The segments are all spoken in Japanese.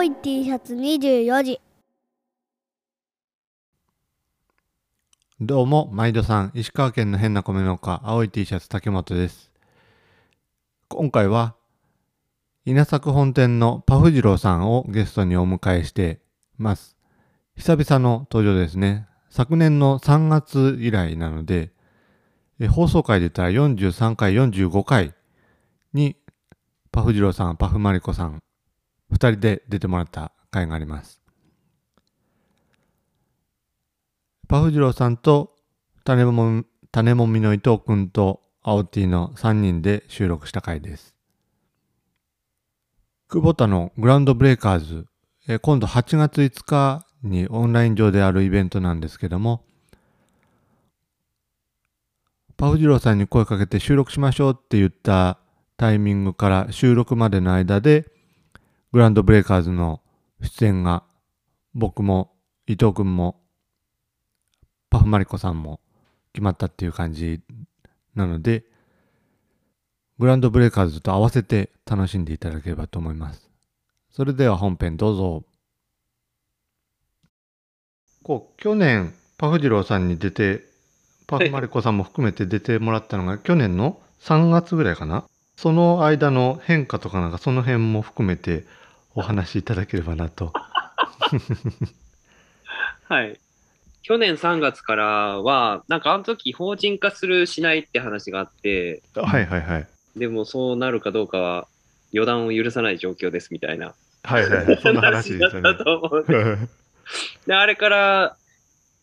青い T シャツ24時どうも、毎度さん、石川県の変な米農家、青い T シャツ竹本です。今回は、稲作本店のパフジローさんをゲストにお迎えしてます。久々の登場ですね。昨年の3月以来なので、え放送回で言ったら43回、45回に、パフジローさん、パフマリコさん、2人で出てもらった回があります。パフジローさんと種も種もみの伊藤くんと青 T の3人で収録した回です。久保田のグランドブレイカーズ、え今度8月5日にオンライン上であるイベントなんですけども、パフジローさんに声かけて収録しましょうって言ったタイミングから収録までの間で、グランドブレイカーズの出演が僕も伊藤くんもパフマリコさんも決まったっていう感じなので、グランドブレイカーズと合わせて楽しんでいただければと思います。それでは本編どうぞ。こう、去年、パフジローさんに出て、パフマリコさんも含めて出てもらったのが、去年の3月ぐらいかな。その間の変化とかなんか、その辺も含めてお話しいただければなと。はい。去年3月からは、なんかあの時法人化するしないって話があって、はいはいはい。でもそうなるかどうかは予断を許さない状況ですみたいなはいはいはい。そんな話だっ。たと思う。で、あれから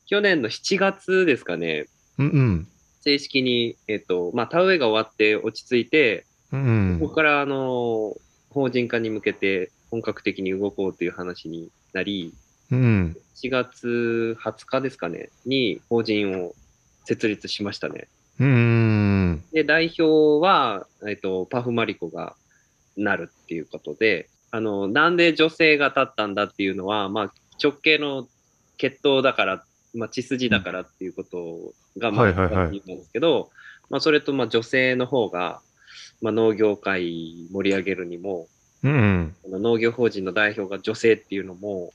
去年の7月ですかね、うんうん。正式に、えっ、と、まあ、田植えが終わって落ち着いて、うんここからあの法人化に向けて本格的に動こうという話になり、うん。4月20日ですかね、に法人を設立しましたね。うん。で、代表は、えっと、パフマリコがなるっていうことで、あの、なんで女性が立ったんだっていうのは、まあ、直系の血統だから、まあ、血筋だからっていうことが、まあ、なんですけど、まあ、それと、まあ、女性の方が、まあ、農業界盛り上げるにも、うん。農業法人の代表が女性っていうのも、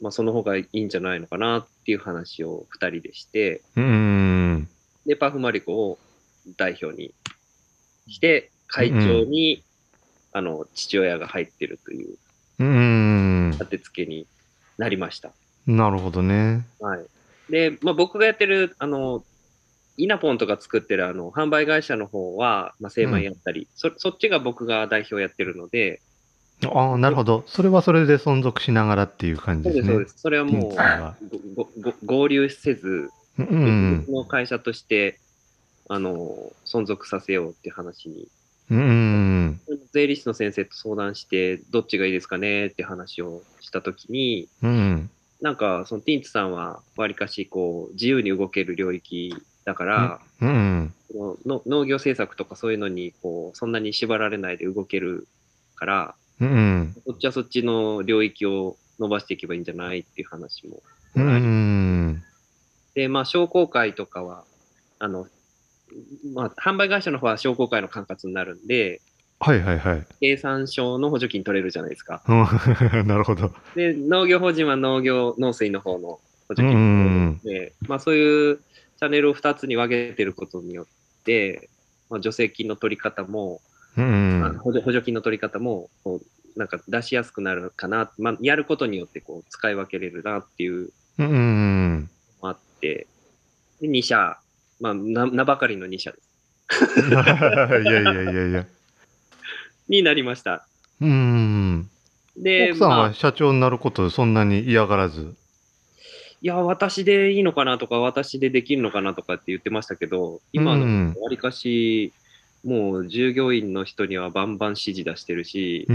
まあ、その方がいいんじゃないのかなっていう話を2人でして、うん。で、パフマリコを代表にして、会長に、あの、父親が入ってるといううん。立て付けになりました。なるほどね。はい。で、まあ、僕がやってる、あの、イナポンとか作ってるあの販売会社の方は、まあ、精米やったり、そ、そっちが僕が代表やってるので、ああ、なるほど。それはそれで存続しながらっていう感じそうですね。そうです。それはもう合流せず、うん別。の会社として、あの、存続させようって話にうん。税理士の先生と相談して、どっちがいいですかねって話をしたときに、うん。なんか、そのティンツさんは、わりかし、こう、自由に動ける領域だから、うん。そのの農業政策とかそういうのに、こう、そんなに縛られないで動けるから、うん。そっちはそっちの領域を伸ばしていけばいいんじゃないっていう話も。うん。で、まあ、商工会とかは、あの、まあ、販売会社の方は商工会の管轄になるんで、はいはいはい。経産省の補助金取れるじゃないですか。うん なるほど。で、農業法人は農業、農水の方の補助う金ん。で、まあそういうチャンネルを2つに分けてることによって、まあ、助成金の取り方も、うん。補助補助金の取り方も、こうなんか出しやすくなるかな、まあ、やることによってこう使い分けれるなっていううん。のもあって、で2社、まあな、名ばかりの2社です。いやいやいやいや。になりました。うん。で、奥さんまあは社長になることそんなに嫌がらず？いや、私でいいのかなとか、私でできるのかなとかって言ってましたけど、今のうんわりかし、もう従業員の人にはバンバン指示出してるし、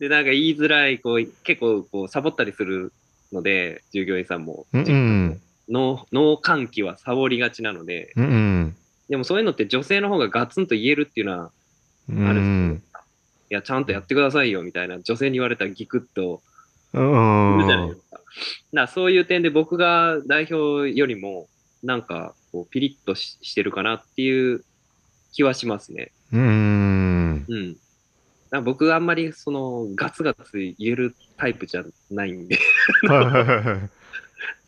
で、なんか言いづらい、こう、結構こうサボったりするので、従業員さんも。うんうん。脳脳換気はサボりがちなので、うん。でもそういうのって女性の方がガツンと言えるっていうのは、うん。あるんですよいや、ちゃんとやってくださいよみたいな、女性に言われたらギクッとうん。するじゃないですか。だからそういう点で僕が代表よりも、なんかこうピリッとししてるかなっていう気はしますね。うん。うん。僕あんまりそのガツガツ言えるタイプじゃないんで。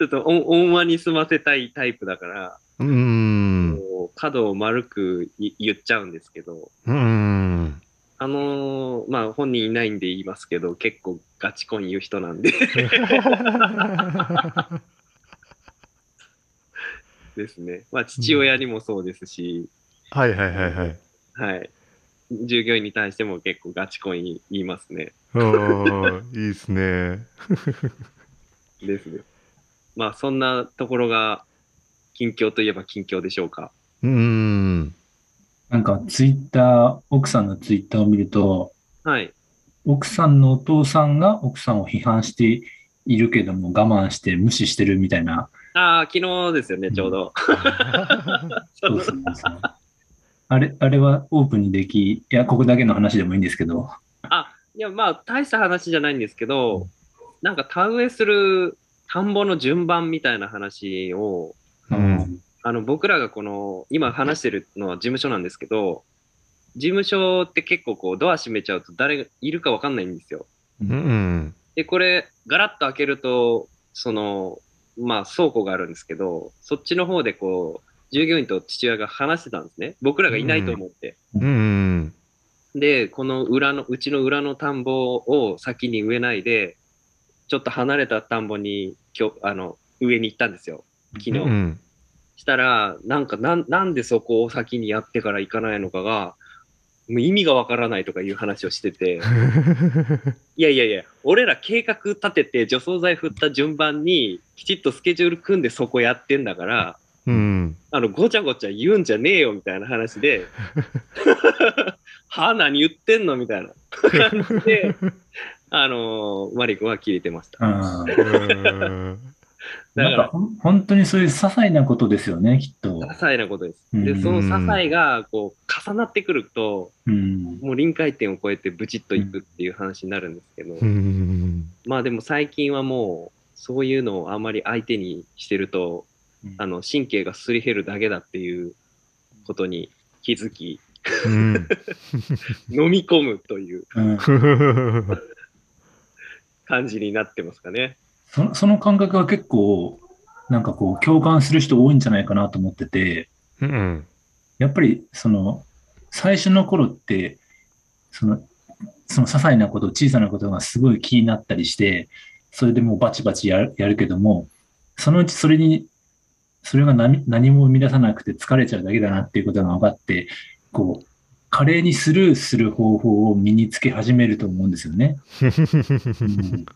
ちょっとお温和に済ませたいタイプだから、うーん。角を丸くい言っちゃうんですけど、うーん。あのーまあ本人いないんで言いますけど、結構ガチコン言う人なんで ですね。まあ父親にもそうですし、はいはいはいはい。はい。従業員に対しても結構ガチコン言いますね。おーいいですね。ですね。まあそんなところが近況といえば近況でしょうか。うーん。なんかツイッター、奥さんのツイッターを見ると、はい。奥さんのお父さんが奥さんを批判しているけども我慢して無視してるみたいな。ああ、昨日ですよね、ちょうど。そうそうそうあれ、あれはオープンにでき、いや、ここだけの話でもいいんですけど、あ、いや、まあ、大した話じゃないんですけど、なんか田植えする田んぼの順番みたいな話を、うんあの、僕らがこの、今話してるのは事務所なんですけど、事務所って結構こう、ドア閉めちゃうと誰がいるかわかんないんですよ。うんうん。で、これ、ガラッと開けると、その、まあ、倉庫があるんですけど、そっちの方でこう、従業員と父親が話してたんですね。僕らがいないと思って。で、この裏の、うちの裏の田んぼを先に植えないで、ちょっと離れた田んぼに、今日、あの、上に行ったんですよ。昨日。うん。したら、なんかなん、なんでそこを先にやってから行かないのかが、もう意味がわからないとかいう話をしてて、いやいやいや、俺ら計画立てて除草剤振った順番に、きちっとスケジュール組んでそこやってんだから、うん。あの、ごちゃごちゃ言うんじゃねえよみたいな話で、はあ、何言ってんのみたいな。感じで、あのーマリコは切れてました。なんか本当にそういう些細なことですよね、きっと些。細なことです。うんで、その些細が、こう、重なってくると、うん。もう臨界点を超えてブチッといくっていう話になるんですけど、うん。まあでも最近はもう、そういうのをあまり相手にしてると、あの、神経がすり減るだけだっていうことに気づき、うん。飲み込むといううん 感じになってますかね。そのその感覚は結構、なんかこう、共感する人多いんじゃないかなと思ってて、うん。やっぱり、その、最初の頃って、その、その些細なこと、小さなことがすごい気になったりして、それでもうバチバチやるやるけども、そのうちそれに、それが何何も生み出さなくて疲れちゃうだけだなっていうことが分かって、こう、華麗にスルーする方法を身につけ始めると思うんですよね。うん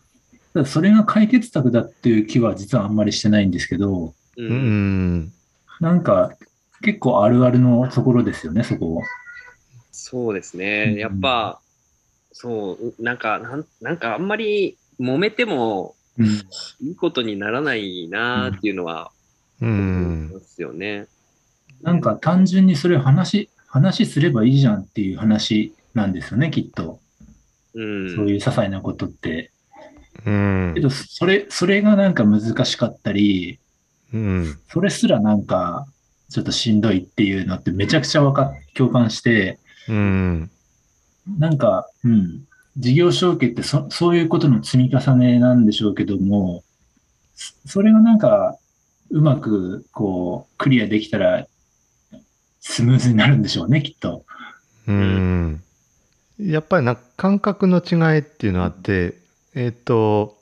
ただそれが解決策だっていう気は実はあんまりしてないんですけど、う。うんん。なんか結構あるあるのところですよね、そこ。そうですうんね。やっぱ、そう、なんか、なんなんかあんまり揉めてもうんいいことにならないなっていうのはう思いん。ますよね。なんか単純にそれ話、話すればいいじゃんっていう話なんですよね、きっと。うん。そういう些細なことって。うんけ。ど、それ、それがなんか難しかったり、うん。それすらなんかちょっとしんどいっていうのってめちゃくちゃわか、共感して、うん。なんか、うん、事業承継ってそそういうことの積み重ねなんでしょうけども、そそれがなんか、うまくこう、クリアできたら、スムーズになるんでしょうね、きっと。うん。やっぱりな感覚の違いっていうのあって、えっ、と、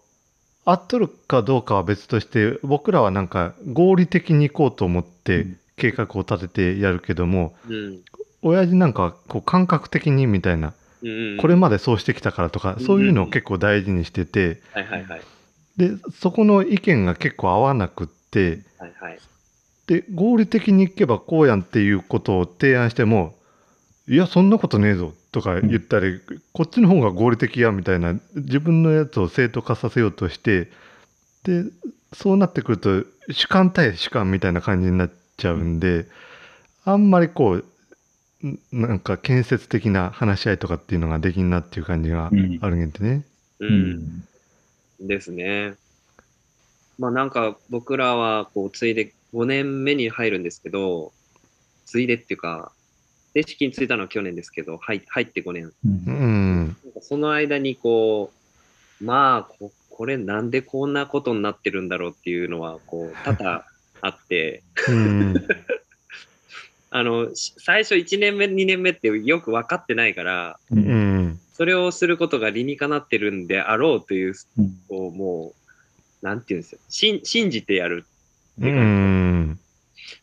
合っとるかどうかは別として、僕らはなんか合理的に行こうと思ってうん計画を立ててやるけども、うん。親父なんかはこう感覚的にみたいな、うん。これまでそうしてきたからとか、うんそういうのを結構大事にしてて。で、そこの意見が結構合わなくって、はいはい。で、合理的にいけばこうやんっていうことを提案しても、いや、そんなことねえぞとか言ったり、こっちの方が合理的やみたいな、自分のやつを正当化させようとして、で、そうなってくると、主観対主観みたいな感じになっちゃうんで、あんまりこう、んなんか建設的な話し合いとかっていうのができんなっていう感じがうんあるんでね。う。うんん。ですね。まあなんか僕らはこうついで5年目に入るんですけど、ついでっていうか、正式についたのは去年ですけど、入入って5年。ううんその間にこう、まあこ、これなんでこんなことになってるんだろうっていうのは、こう、多々あって、うん。あの、し最初1年目、2年目ってよく分かってないから、う。ん。それをすることが理にかなってるんであろうという、うんこう、もう、なんていうんですよ。信信じてやる。うん。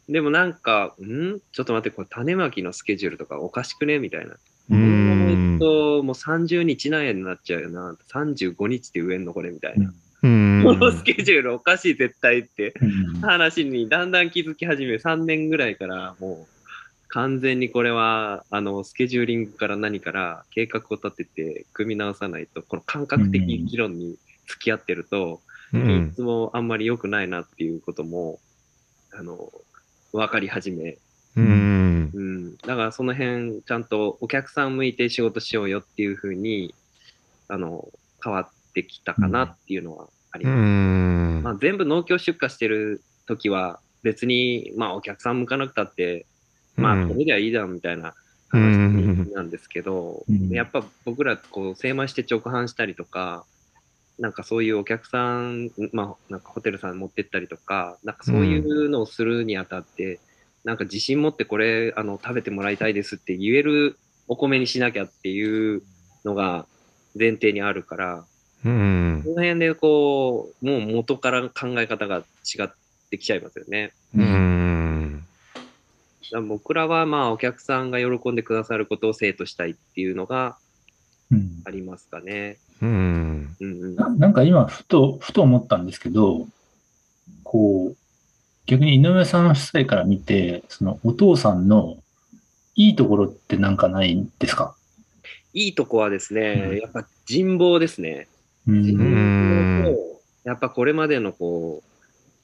でもなんか、ん？ちょっと待って、これ種まきのスケジュールとかおかしくね？みたいな。うん。と、もう30日なんやになっちゃうよな。35日って上んのこれ？みたいな。うん。このスケジュールおかしい絶対ってうん話にだんだん気づき始め、3年ぐらいからもう完全にこれはあのスケジューリングから何から計画を立てて組み直さないと、この感覚的議論に付き合ってると、いうん。つもあんまり良くないなっていうことも、あの、分かり始め、うん。うん、だからその辺、ちゃんとお客さん向いて仕事しようよっていうふうに、あの、変わってきたかなっていうのはありうます。ん。まあ、全部農協出荷してる時は、別に、まあ、お客さん向かなくたって、まあ、これではいいじゃんみたいな話なんですけど、うん。やっぱ僕ら、こう、精米して直販したりとか、なんかそういうお客さん、まあ、なんかホテルさん持ってったりとか、なんかそういうのをするにあたって、なんか自信持ってこれ、あの、食べてもらいたいですって言えるお米にしなきゃっていうのが前提にあるから、うんこ。の辺でこう、もう元から考え方が違ってきちゃいますよね。うん。僕らはまあお客さんが喜んでくださることを生徒したいっていうのがうんありますかね。うん。うんうん。ななんか今、ふと、ふと思ったんですけど、こう、逆に井上さん夫妻から見て、そのお父さんのいいところってなんかないんですか？いいとこはですうんね、やっぱ人望ですね。う人ん。望と、やっぱこれまでのこ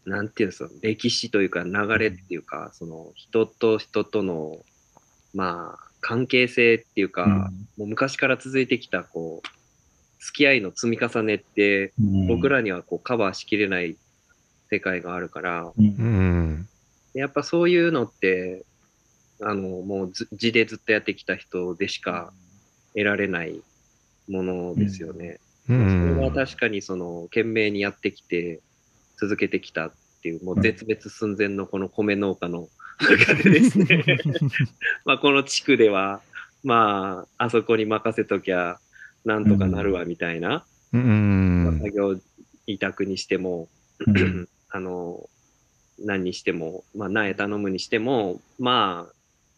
う、なんていうんですか、歴史というか流れっていうか、その人と人との、まあ、関係性っていうか、もう昔から続いてきた、こう、付き合いの積み重ねって、うん僕らにはこうカバーしきれない世界があるから、うんうん。やっぱそういうのって、あの、もうず字でずっとやってきた人でしか得られないものですよね。うそれん。は確かにその、懸命にやってきて、続けてきたっていう、もう絶滅寸前のこの米農家の中でですね、まあこの地区では、まあ、あそこに任せときゃ、なんとかなるわみたいな、うん。作業委託にしても、うん あの、何にしても、まあ、苗頼むにしても、ま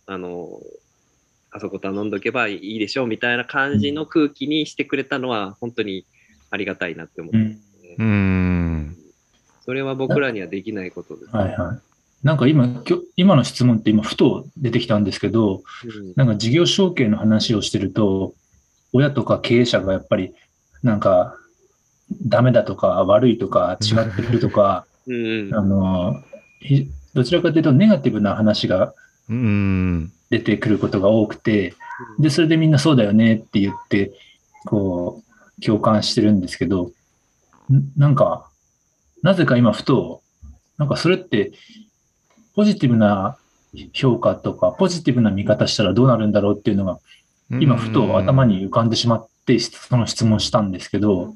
あ、あの、あそこ頼んどけばいいでしょうみたいな感じの空気にしてくれたのは、本当にありがたいなって思ってね。うん。それは僕らにはできないことです。はいはい。なんか今、今の質問って今、ふと出てきたんですけど、うんなんか事業承継の話をしてると、親とか経営者がやっぱり、なんか、ダメだとか悪いとか違ってるとか、あの、ひどちらかというとネガティブな話がうん。出てくることが多くて、で、それでみんなそうだよねって言って、こう、共感してるんですけど、んなんか、なぜか今ふと、なんかそれって、ポジティブな評価とか、ポジティブな見方したらどうなるんだろうっていうのが、今ふと頭に浮かんでしまって、その質問したんですけど、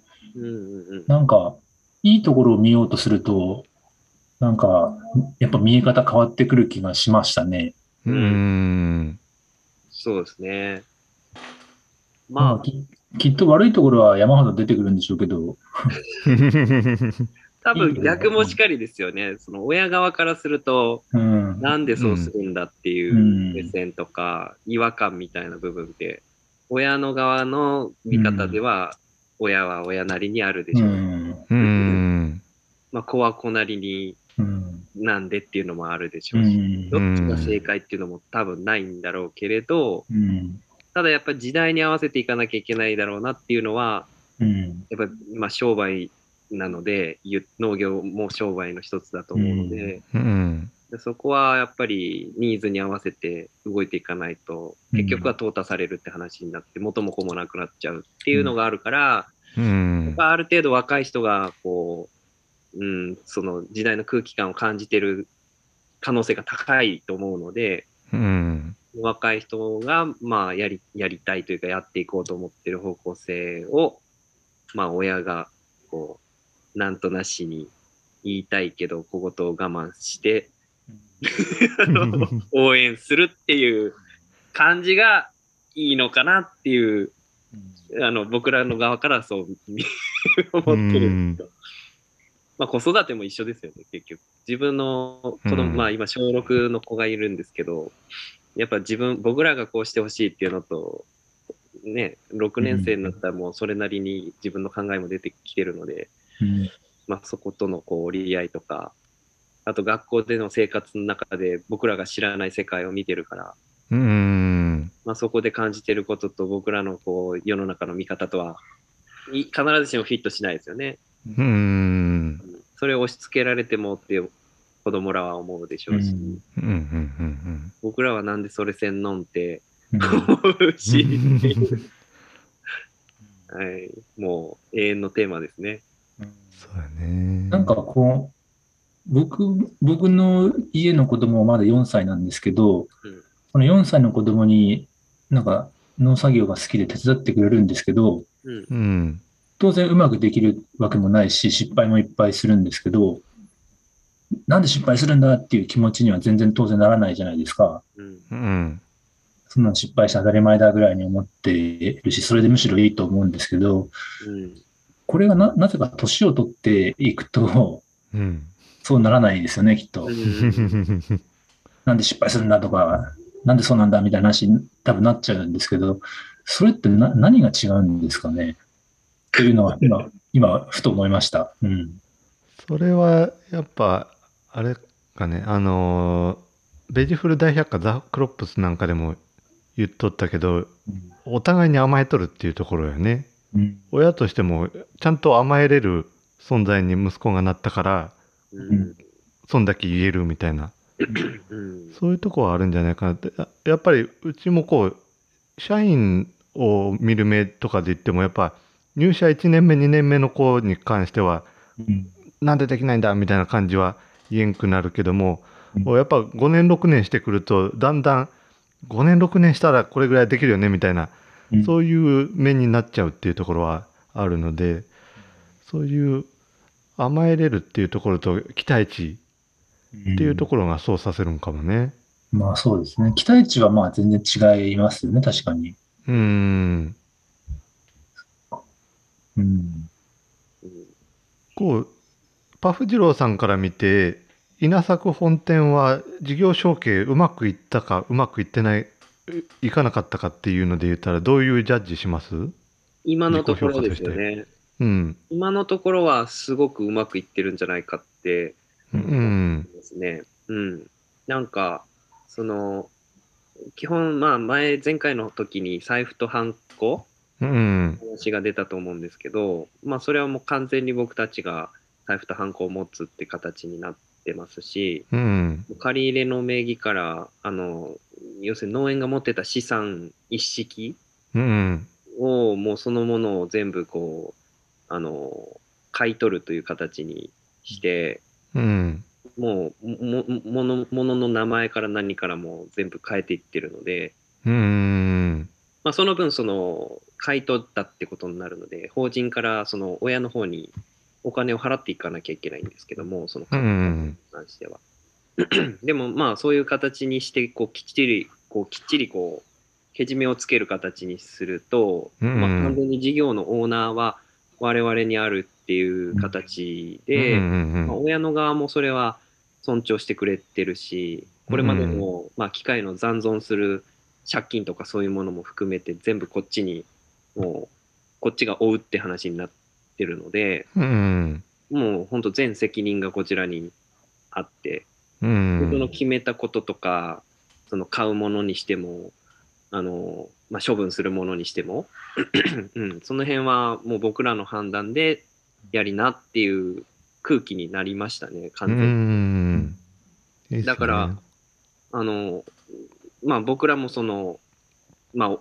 なんか、いいところを見ようとすると、なんか、やっぱ見え方変わってくる気がしましたね。うん。そうですね。ままあ、ききっと悪いところは山ほど出てくるんでしょうけど、あ、多分逆もしかりですよね。その親側からすると、うん。なんでそうするんだっていううん目線とか、違和感みたいな部分って、親の側の見方では、親は親なりにあるでしうょう。ん。うん。まあ、子は子なりにうん。なんでっていうのもあるでしょううし、ん。どっちが正解っていうのも多分ないんだろうけれど、うん。ただやっぱり時代に合わせていかなきゃいけないだろうなっていうのは、うん。やっぱまあ商売なので、ゆ農業も商売の一つだと思うので、うん。でそこはやっぱりニーズに合わせて動いていかないと、うん結局は淘汰されるって話になって、元も子もなくなっちゃうっていうのがあるから、うんある程度若い人が、こう、うん、その時代の空気感を感じてる可能性が高いと思うので、うん。若い人が、まあ、やり、やりたいというか、やっていこうと思ってる方向性を、まあ、親が、こう、なんとなしに言いたいけど、小言を我慢して、応援するっていう感じがいいのかなっていう、あの、僕らの側からそう見思ってるんですよ。まあ、子育ても一緒ですよね、結局。自分の子供、うんまあ、今、小6の子がいるんですけど、やっぱ自分、僕らがこうしてほしいっていうのと、ね、6年生になったらもうそれなりに自分の考えも出てきてるので、うんまあ、そことのこう折り合いとか、あと学校での生活の中で僕らが知らない世界を見てるから、うん。まあ、そこで感じてることと僕らのこう世の中の見方とはい必ずしもフィットしないですよね。うん。それを押し付けられてもって子供らは思うでしょうし、うんうん。うん。僕らはなんでそれせんのんってうん思うし、うん。はい、もう永遠のテーマですね。そうやね。なんかこう、僕、僕の家の子供はまだ4歳なんですけど、うんこの4歳の子供になんか農作業が好きで手伝ってくれるんですけど、うん。うん。当然うまくできるわけもないし、失敗もいっぱいするんですけど、なんで失敗するんだっていう気持ちには全然当然ならないじゃないですか。うん。うん。そんなの失敗して当たり前だぐらいに思っているし、それでむしろいいと思うんですけど、うん。これがな、なぜか年を取っていくと、うん。そうならないですよね、きっと。う んなんで失敗するんだとか、なんでそうなんだみたいな話に多分なっちゃうんですけど、それってな何が違うんですかね？というのは今、今、ふと思いました。うん。それはやっぱあれかねあのーベジフル大百科ザ・クロップスなんかでも言っとったけどお互いに甘えとるっていうところよねうん。親としてもちゃんと甘えれる存在に息子がなったからうん。そんだけ言えるみたいなうん。そういうとこはあるんじゃないかなってややっぱりうちもこう社員を見る目とかで言ってもやっぱ入社1年目2年目の子に関してはうん。なんでできないんだみたいな感じは言えんくなるけども、うんやっぱ5年6年してくるとだんだん5年6年したらこれぐらいできるよねみたいな、うんそういう面になっちゃうっていうところはあるのでそういう甘えれるっていうところと期待値っていうところがそうさせるんかもね。まあそうですね。期待値はまあ全然違いますよね、確かに。うーんうん。うんこうパフ二郎さんから見て稲作本店は事業承継うまくいったかうまくいってないいかなかったかっていうので言ったらどういうジャッジします？今のところですよね。うん今のところはすごくうまくいってるんじゃないかってうんですね。うん。なんか、その、基本、まあ前、前回の時に財布とハンコうん話が出たと思うんですけど、まあそれはもう完全に僕たちが財布とハンコを持つって形になってますし、うん。借り入れの名義から、あの、要するに農園が持ってた資産一式うん。をもうそのものを全部こう、あの、買い取るという形にして、うん。もうもものものの名前から何からも全部変えていってるので、うん。まあ、その分その買い取ったってことになるので法人からその親の方にお金を払っていかなきゃいけないんですけどもその関しては。でもまあそういう形にしてこうきっちりこうきっちりこうけじめをつける形にすると、うんまあ、完全に事業のオーナーは我々にあるっていう形で、うんまあ、親の側もそれは尊重してくれてるし、これまでの、まあ、機械の残存する借金とかそういうものも含めて全部こっちに、もう、こっちが負うって話になってるので、うん。もう本当全責任がこちらにあって、うん。その決めたこととか、その買うものにしても、あの、まあ、処分するものにしても、うん、その辺はもう僕らの判断でやりなっていう空気になりましたね、完う全に。ねだからあの、まあ僕らもその、まあ、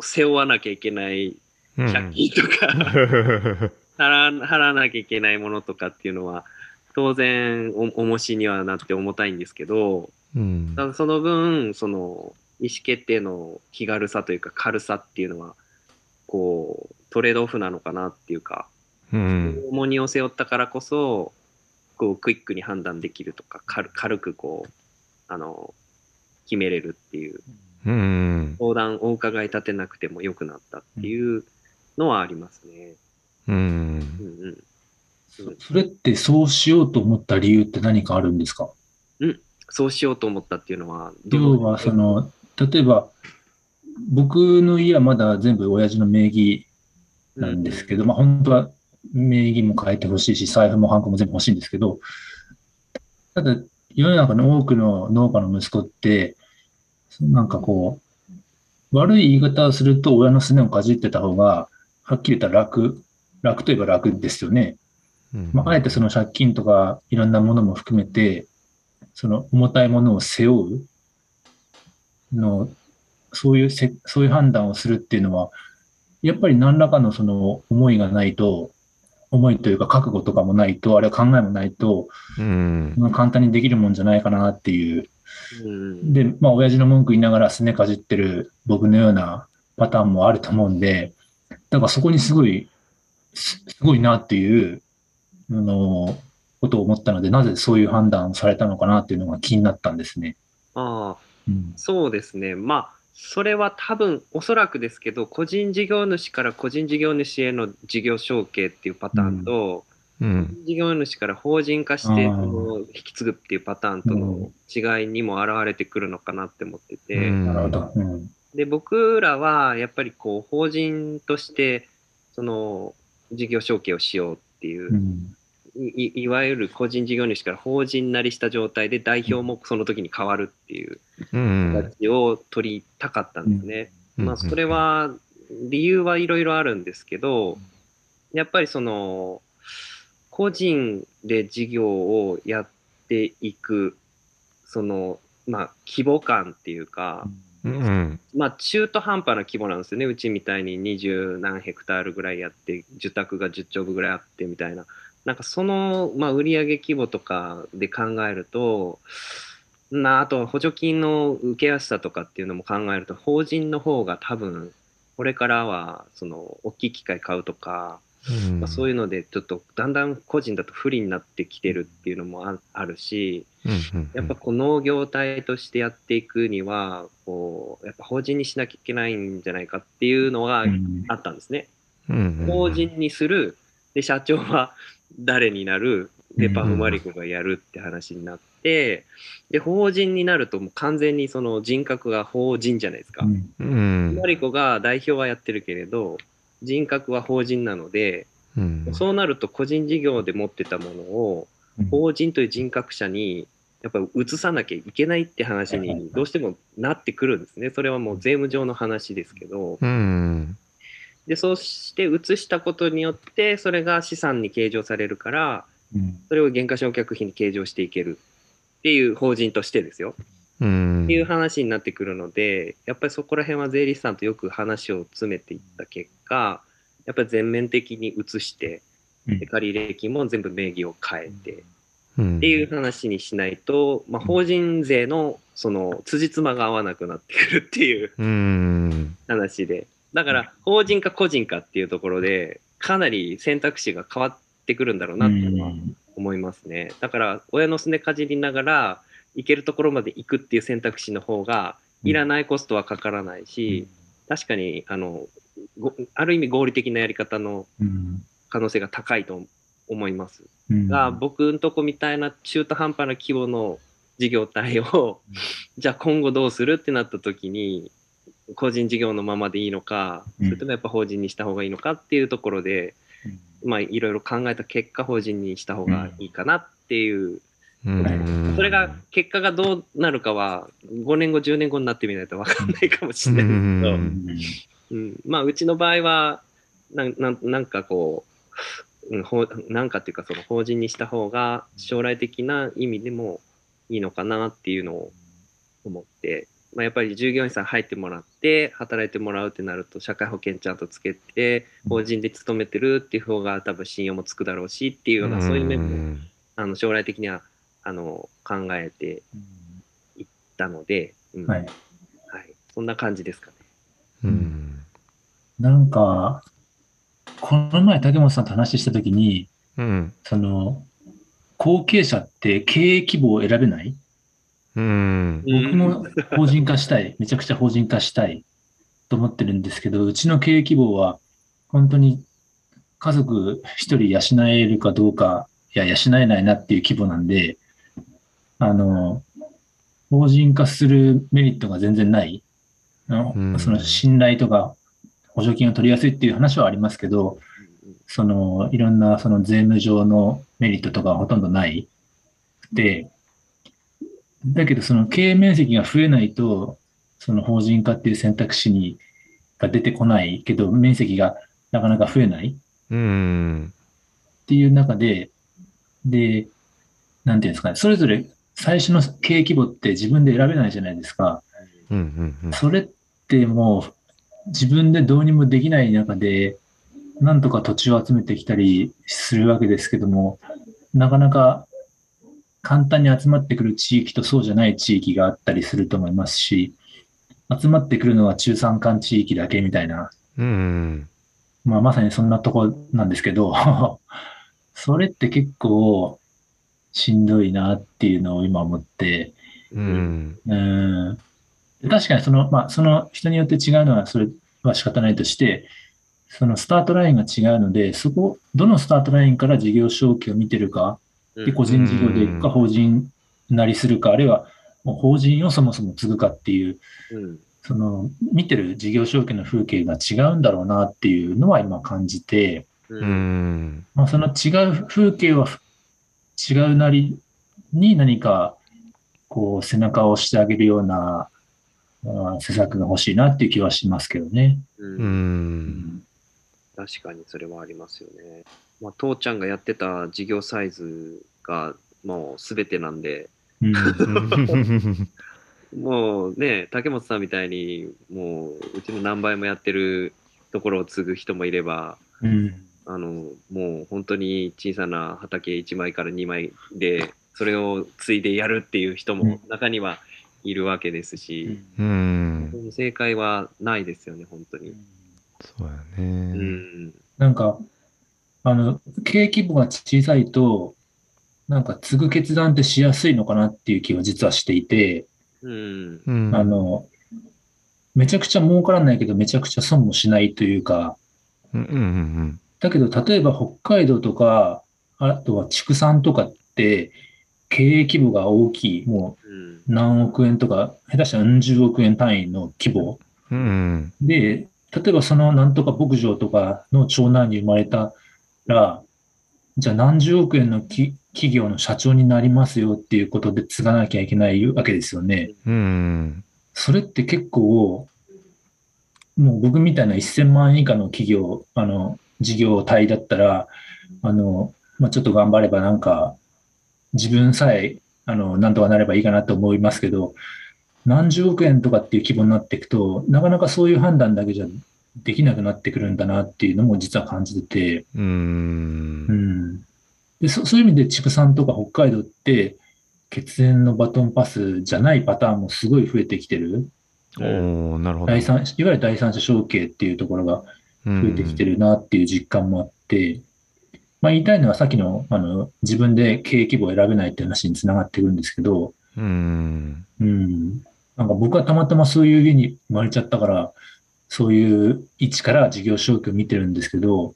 背負わなきゃいけないうん。借金とか、払わなきゃいけないものとかっていうのは、当然お重しにはなって重たいんですけど、うんただその分、その、意思決定の気軽さというか軽さっていうのは、こう、トレードオフなのかなっていうか、うん。重荷を背負ったからこそ、こう、クイックに判断できるとか、軽軽くこう、あの、決めれるっていう、うん。相談、お伺い立てなくても良くなったっていうのはありますね。うんう。ん。うん。そそれってそうしようと思った理由って何かあるんですか？そうしようと思ったっていうのは、ど要は、そ、の、例えば、僕の家はまだ全部親父の名義なんですけど、まあ本当は名義も変えてほしいし、財布もハンコも全部欲しいんですけど、ただ世の中の多くの農家の息子って、なんかこう、悪い言い方をすると親のすねをかじってた方が、はっきり言ったら楽、楽といえば楽ですよね。うんまあ、あえてその借金とかいろんなものも含めて、その重たいものを背負うの、そういうせ、そういう判断をするっていうのは、やっぱり何らかのその思いがないと、思いというか覚悟とかもないと、あれは考えもないと、うん簡単にできるもんじゃないかなっていう。うんで、まあ、親父の文句言いながらすねかじってる僕のようなパターンもあると思うんで、だからそこにすごい、すすごいなっていう、あの、ことを思ったので、なぜそういう判断をされたのかなっていうのが気になったんですね。ああ、うん。そうですね。まあ、それは多分、おそらくですけど、個人事業主から個人事業主への事業承継っていうパターンと、うん。事業主から法人化して引き継ぐっていうパターンとの違いにも現れてくるのかなって思ってて、うんなるほど。うん。で僕らはやっぱりこう法人としてその事業承継をしようっていうう、ん。いいわゆる個人事業主から法人なりした状態で代表もその時に変わるっていううん。形を取りたかったんですね。うんまあそれは理由はいろいろあるんですけど、やっぱりその個人で事業をやっていくそのまあ規模感っていうか、うん。まあ中途半端な規模なんですよねうちみたいに二十何ヘクタールぐらいやって受託が10兆部ぐらいあってみたいななんかその、まあ、売上規模とかで考えるとなあとは補助金の受けやすさとかっていうのも考えると法人の方が多分これからはその大きい機械買うとか、まあ、そういうのでちょっとだんだん個人だと不利になってきてるっていうのもああるしうん。やっぱこう農業体としてやっていくにはこうやっぱ法人にしなきゃいけないんじゃないかっていうのはうんあったんですね。うん。法人にするで社長は誰になる？でうんパフマリコがやるって話になってで法人になるともう完全にその人格が法人じゃないですか。うんうん。マリコが代表はやってるけれど人格は法人なのでうん。そうなると個人事業で持ってたものを法人という人格者にやっぱり移さなきゃいけないって話にどうしてもなってくるんですね。それはもう税務上の話ですけど。うん。で、そうして移したことによって、それが資産に計上されるから、うんそれを減価償却費に計上していけるっていう法人としてですよ。うん。っていう話になってくるので、やっぱりそこら辺は税理士さんとよく話を詰めていった結果、やっぱり全面的に移して、う借入も全部名義を変えて、うん。っていう話にしないと、まあ、法人税のその辻褄が合わなくなってくるっていううん。話で、だから法人か個人かっていうところで、かなり選択肢が変わってくるんだろうなっていうのは思いますね。だから、親のすねかじりながら、行けるところまで行くっていう選択肢の方が、いらないコストはかからないし、確かにあのごある意味合理的なやり方のうん。可能性が高いと思います。うん。が、僕んとこみたいな中途半端な規模の事業体を、じゃあ今後どうするってなった時に、個人事業のままでいいのか、うん。それともやっぱ法人にした方がいいのかっていうところで、まあいろいろ考えた結果、法人にした方がいいかなっていう、うん。それが、結果がどうなるかは、5年後、10年後になってみないと分かんないかもしれないですけど、うん。うん、まあうちの場合はなんなんなんかこう、うん、ほうなんかっていうかその法人にした方が将来的な意味でもいいのかなっていうのを思って、まあ、やっぱり従業員さん入ってもらって働いてもらうってなると社会保険ちゃんとつけて法人で勤めてるっていう方が多分信用もつくだろうしっていうようなそういう面もあの将来的にはあの考えていったので、うんはい。はいそんな感じですかね。うん。なんか、この前竹本さんと話したときに、うん。その、後継者って経営規模を選べない？うん。僕も法人化したい。めちゃくちゃ法人化したいと思ってるんですけど、うちの経営規模は本当に家族一人養えるかどうか、いや、養えないなっていう規模なんで、あの、法人化するメリットが全然ない。うんその信頼とか補助金を取りやすいっていう話はありますけど、その、いろんなその税務上のメリットとかはほとんどない。で、だけどその経営面積が増えないと、その法人化っていう選択肢にが出てこないけど、面積がなかなか増えないうん。っていう中で、で、なんていうんですかね、それぞれ最初の経営規模って自分で選べないじゃないですか。それってもう自分でどうにもできない中で、なんとか土地を集めてきたりするわけですけども、なかなか簡単に集まってくる地域とそうじゃない地域があったりすると思いますし、集まってくるのは中山間地域だけみたいな、うん。まあまさにそんなとこなんですけど、それって結構しんどいなっていうのを今思って、うん。うん確かにその、まあ、その人によって違うのは、それは仕方ないとして、そのスタートラインが違うので、そこ、どのスタートラインから事業承継を見てるか、で、個人事業でいくか、法人なりするか、あるいはもう法人をそもそも継ぐかっていう、うん。その、見てる事業承継の風景が違うんだろうなっていうのは今感じて、ううんん。まあ、その違う風景は違うなりに何か、こう、背中を押してあげるような、施策が欲しいなっていう気はしますけどね。うんうん。確かにそれはありますよね。まあ、父ちゃんがやってた事業サイズがもう全てなんで、うん。もうね、竹本さんみたいに、もううちの何倍もやってるところを継ぐ人もいれば、うん。あのもう本当に小さな畑1枚から2枚で、それを継いでやるっていう人も中にはいるわけですし、うん。正解はないですよね、本当に。そうやうね。ん。なんか、あの、経営規模が小さいと、なんか継ぐ決断ってしやすいのかなっていう気は実はしていて、うん。うん。あの、めちゃくちゃ儲からないけどめちゃくちゃ損もしないというか、うんうんうんだけど例えば北海道とか、あとは畜産とかって経営規模が大きい、もう何億円とか、下手したら何十億円単位の規模うん。うんで、例えばそのなんとか牧場とかの長男に生まれたら、じゃあ何十億円のき企業の社長になりますよっていうことで継がなきゃいけないわけですよね。うん。それって結構、もう僕みたいな1000万円以下の企業、あの、事業体だったら、あの、まあ、ちょっと頑張ればなんか、自分さえ、あの、なんとかなればいいかなと思いますけど、何十億円とかっていう規模になっていくと、なかなかそういう判断だけじゃできなくなってくるんだなっていうのも実は感じてて、う。うんん。で、そそういう意味で畜産とか北海道って、血縁のバトンパスじゃないパターンもすごい増えてきてる。おおなるほど。第三、いわゆる第三者承継っていうところが増えてきてるなっていう実感もあって、まあ言いたいのはさっきの、あの、自分で経営規模を選べないって話につながってくるんですけど、うん。うん。なんか僕はたまたまそういう家に生まれちゃったから、そういう位置から事業承継を見てるんですけど、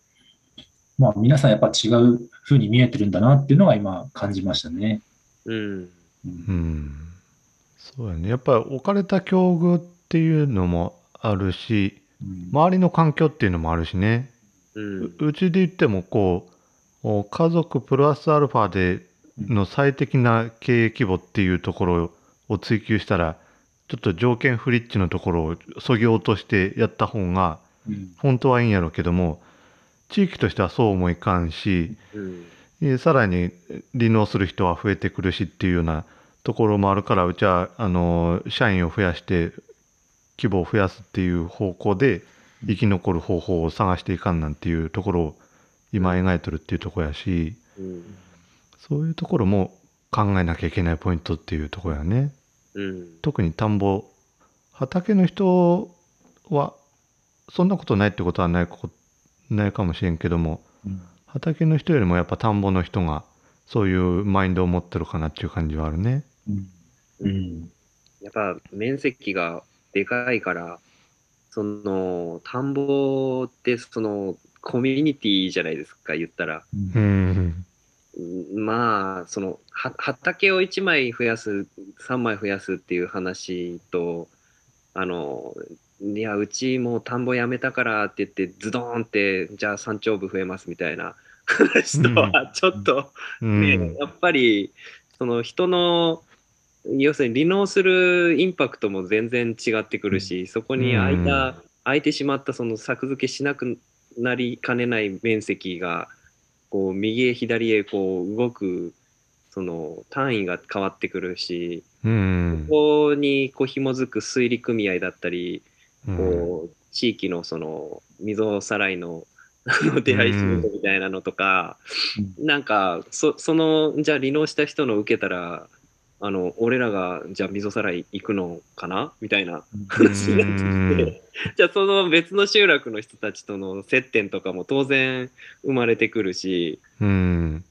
まあ皆さんやっぱ違う風に見えてるんだなっていうのが今感じましたね。うん。うんうん。そうやね。やっぱり置かれた境遇っていうのもあるし、周りの環境っていうのもあるしね。うん。ううちで言ってもこうお家族プラスアルファでの最適な経営規模っていうところを追求したらちょっと条件不立地のところをそぎ落としてやった方がうん。本当はいいんやろうけども地域としてはそうもいかんしうさらに離農する人は増えてくるしっていうようなところもあるからうちはあの社員を増やして規模を増やすっていう方向で生き残る方法を探していかんなんていうところを今描いてるっていうとこやしうん。そういうところも考えなきゃいけないポイントっていうとこやねうん。特に田んぼ畑の人はそんなことないってことはないこないかもしれんけどもうん畑の人よりもやっぱ田んぼの人がそういうマインドを持ってるかなっていう感じはあるね。うんうんやっぱ面積がでかいから、その田んぼってそのコミュニティじゃないですか、言ったら。まあ、そのは畑を1枚増やす、3枚増やすっていう話と、あの、いや、うちもう田んぼやめたからって言って、ズドーンって、じゃあ山頂部増えますみたいな。話とは、ちょっと、うん。ね、やっぱりその人の要するに離農するインパクトも全然違ってくるし、そこに空いた、うん空いてしまったその作付けしなくなりかねない面積がこう右へ左へこう動くその単位が変わってくるし、うんここにこう紐づく水利組合だったり、うん。こう地域のその溝さらいの 出会い仕事みたいなのとか、なんかそそのじゃあ離農した人の受けたらあの俺らがじゃあ溝さらい行くのかな？みたいな。話になってきてじゃあその別の集落の人たちとの接点とかも当然生まれてくるしうん。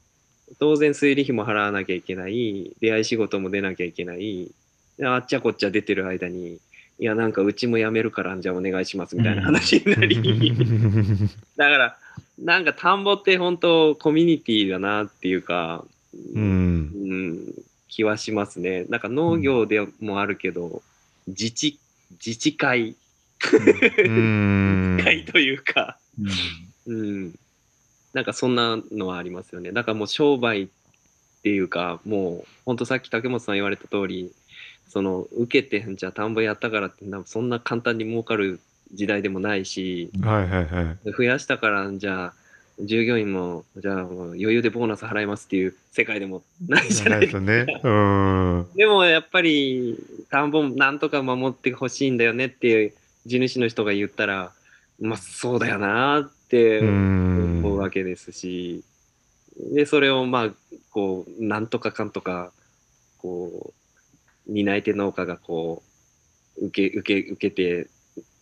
当然水利費も払わなきゃいけない出会い仕事も出なきゃいけない。であっちゃこっちゃ出てる間にいやなんかうちも辞めるからじゃあお願いしますみたいな話になり、だからなんか田んぼって本当コミュニティだなっていうか、ううんん気はしますね。なんか農業でもあるけど、自治自治会。うん。会というか、うん。うん、なんかそんなのはありますよね。だからもう商売っていうか、もう本当さっき竹本さん言われた通り、その受けてじゃあ田んぼやったからってなそんな簡単に儲かる時代でもないし、はいはいはい。増やしたからじゃあ従業員もじゃあ余裕でボーナス払いますっていう世界でもないじゃないですか。ねでもやっぱり田んぼなんとか守ってほしいんだよねっていう地主の人が言ったら、まあそうだよなって思うわけですし、で、それをまあ、こう、なんとかかんとか、こう、担い手農家がこう、受け、受け、受けて、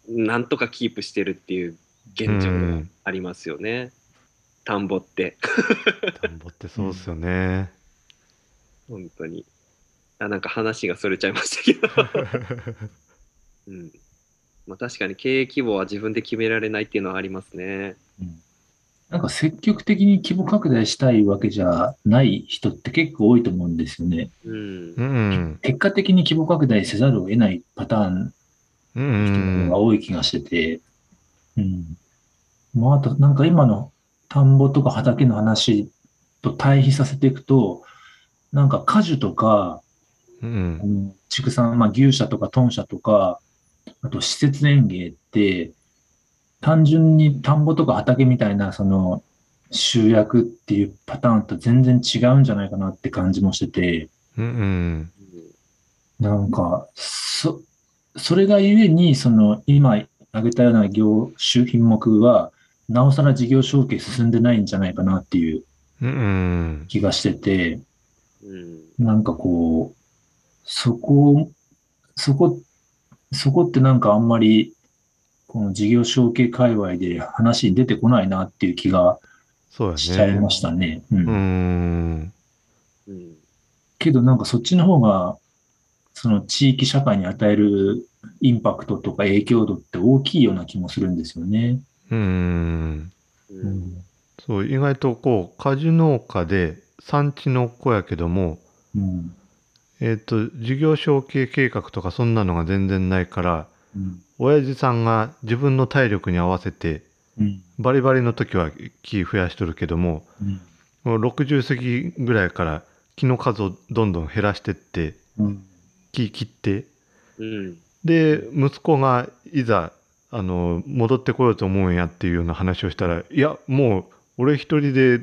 なんとかキープしてるっていう現状がありますよね。田んぼって、田んぼってそうっすよね。本当に。あ、なんか話がそれちゃいましたけど。うん。まあ確かに経営規模は自分で決められないっていうのはありますね。なんか積極的に規模拡大したいわけじゃない人って結構多いと思うんですよね。うんう。ん結果的に規模拡大せざるを得ないパターン人んが多い気がしてて、うん。まあ、あと、なんか今の田んぼとか畑の話と対比させていくと、なんか果樹とか、うん。うん畜産、まあ牛舎とか豚舎とか、あと施設園芸って、単純に田んぼとか畑みたいな、その集約っていうパターンと全然違うんじゃないかなって感じもしてて、うんなんか、そ、それがゆえに、その今挙げたような業種品目は、なおさら事業承継進んでないんじゃないかなっていううん気がしてて、うん。なんかこう、そこ、そこ、そこってなんかあんまり、この事業承継界隈で話に出てこないなっていう気がしちゃいま。したね。うんうんうん。けどなんかそっちの方が、その地域社会に与えるインパクトとか影響度って大きいような気もするんですよね。うん。そう意外とこう果樹農家で産地の子やけどもうん。えっ、と事業承継計画とかそんなのが全然ないからうん。親父さんが自分の体力に合わせてうん。バリバリの時は木増やしとるけどもうん。もう60過ぎぐらいから木の数をどんどん減らしてってうん。木切ってうん。で息子がいざあの戻ってこようと思うんやっていうような話をしたらいやもう俺一人で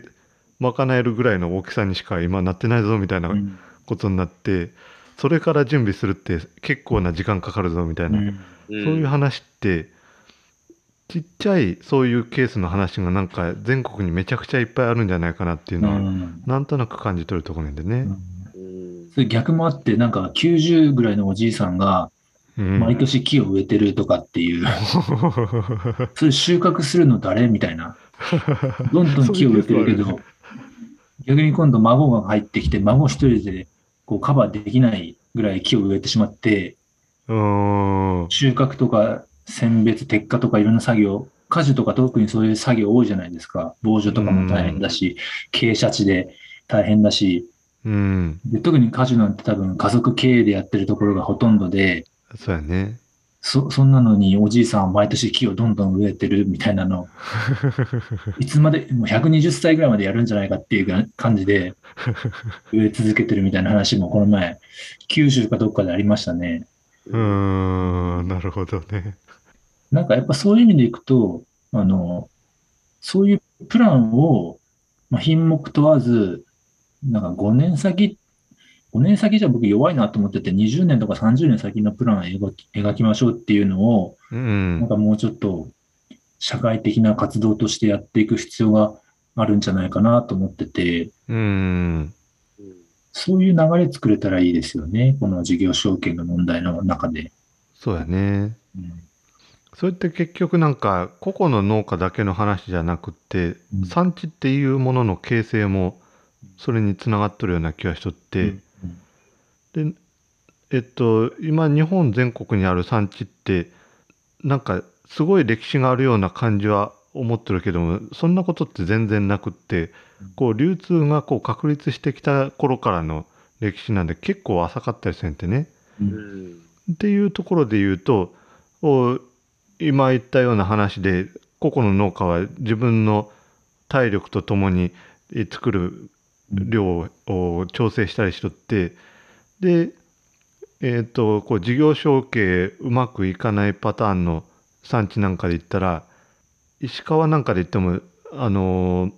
賄えるぐらいの大きさにしか今なってないぞみたいなうん。ことになってそれから準備するって結構な時間かかるぞみたいな、うん。そういう話ってちっちゃいそういうケースの話がなんか全国にめちゃくちゃいっぱいあるんじゃないかなっていうのは、うんなんとなく感じ取るところでね。うん。それ逆もあって、なんか90ぐらいのおじいさんが、うん毎年木を植えてるとかっていう、それ収穫するの誰みたいな。どんどん木を植えてるけど、逆に今度孫が入ってきて、孫一人でこうカバーできないぐらい木を植えてしまって。収穫とか選別、摘果とかいろんな作業、果樹とか特にそういう作業多いじゃないですか。防除とかも大変だし、傾斜地で大変だし、うん。で特に果樹なんて多分家族経営でやってるところがほとんどで、そうやね。そ、そんなのにおじいさんは毎年木をどんどん植えてるみたいなの、いつまで、もう120歳ぐらいまでやるんじゃないかっていう感じで植え続けてるみたいな話もこの前、九州かどっかでありましたね。うーん。なるほどね。なんかやっぱそういう意味でいくと、あの、そういうプランを、まあ、品目問わず、なんか5年先、5年先じゃ僕弱いなと思ってて、20年とか30年先のプランを描き描きましょうっていうのを、うんなん。かもうちょっと社会的な活動としてやっていく必要があるんじゃないかなと思ってて、うん。うんそういう流れ作れたらいいですよね。この事業承継の問題の中で。そうやね。うんそれって結局なんか個々の農家だけの話じゃなくって、うん産地っていうものの形成もそれにつながっとるような気がしとって、でえっと今日本全国にある産地ってなんかすごい歴史があるような感じは思ってるけどもそんなことって全然なくってこう流通がこう確立してきた頃からの歴史なんで結構浅かったりせんってね。うん。うんっていうところで言うとお今言ったような話で個々の農家は自分の体力とともにえ作る量を調整したりしとってでえっ、とこう事業承継うまくいかないパターンの産地なんかで言ったら石川なんかで言ってもあのー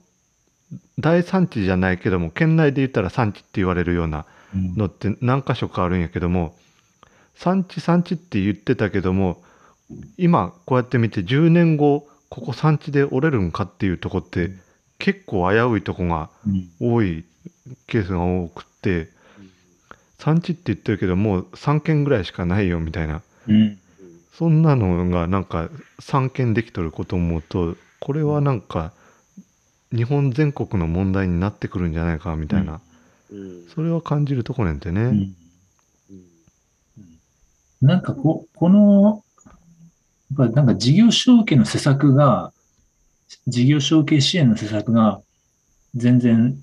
大産地じゃないけども県内で言ったら産地って言われるようなうん。のって何箇所かあるんやけども産地産地って言ってたけども今こうやって見て10年後ここ産地で折れるんかっていうとこって結構危ういとこがうん。多いケースが多くって産地って言ってるけどもう3件ぐらいしかないよみたいな。うんそんなのがなんか3件できとること思うとこれはなんか日本全国の問題になってくるんじゃないかみたいな、うんそれは感じるとこねんてね。うん。うん。なん。かこ、この、やっぱなん。か事業承継の施策が、事業承継支援の施策が全然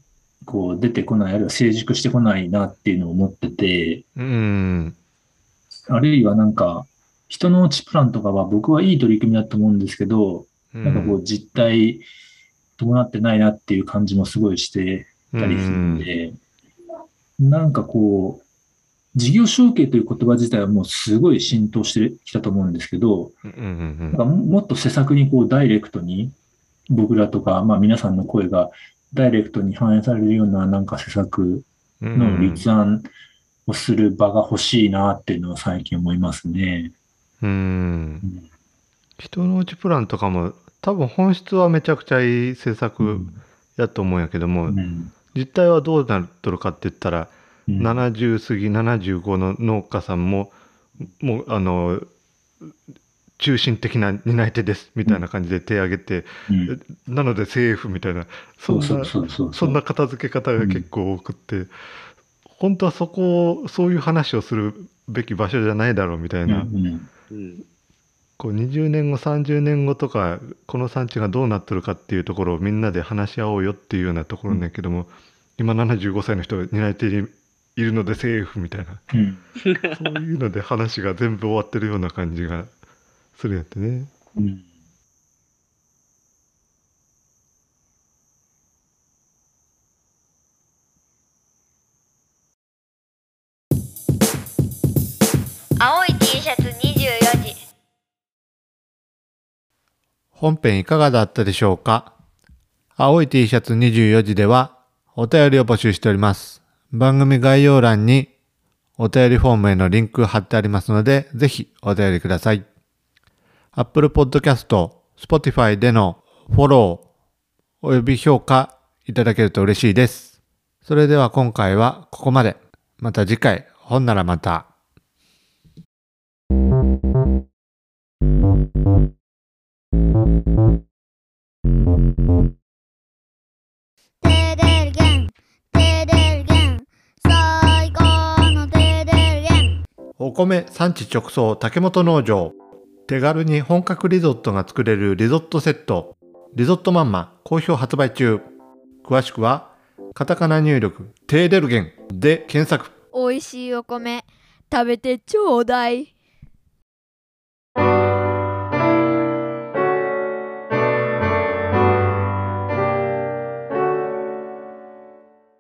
こう出てこない、あるいは成熟してこないなっていうのを思ってて、うん。あるいはなんか、人の内プランとかは僕はいい取り組みだと思うんですけど、うなんかこう実態伴ってないなっていう感じもすごいしてたりするんで、なんかこう、事業承継という言葉自体はもうすごい浸透してきたと思うんですけど、うんうんなんかももっと施策にこうダイレクトに僕らとか、まあ皆さんの声がダイレクトに反映されるようななんか施策うん。の立案をする場が欲しいなっていうのは最近思いますね。うん。うん。人の内プランとかも多分本質はめちゃくちゃいい政策やと思うんやけども、うん。実態はどうなっとるかって言ったら、うん。70過ぎ75の農家さんももうあの中心的な担い手ですみたいな感じで手挙げて、うん。なので政府みたいなそんな片付け方が結構多くって、本当はそこをそういう話をするべき場所じゃないだろうみたいな、うんうん。うんこう20年後30年後とかこの産地がどうなってるかっていうところをみんなで話し合おうよっていうようなところなんだけども、今75歳の人が担い手にいるので政府みたいな。うん。そういうので話が全部終わってるような感じがするやってね。うん青い T シャツ24時本編いかがだったでしょうか？青い T シャツ24時ではお便りを募集しております。番組概要欄にお便りフォームへのリンク貼ってありますので、ぜひお便りください。Apple Podcast、Spotify でのフォローおよび評価いただけると嬉しいです。それでは今回はここまで。また次回、ほんならまた。お米産地直送竹本農場手軽に本格リゾットが作れるリゾットセット。リゾットマンマ好評発売中。詳しくはカタカナ入力テーデルゲンで検索。美味しいお米食べてちょうだい。